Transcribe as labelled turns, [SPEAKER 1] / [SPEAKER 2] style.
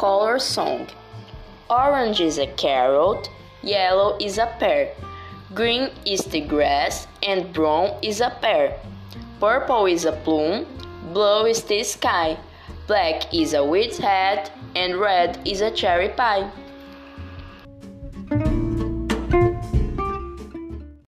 [SPEAKER 1] color song. Orange is a carrot, yellow is a pear, green is the grass, and brown is a pear. Purple is a plume, blue is the sky, black is a wheat hat, and red is a cherry pie.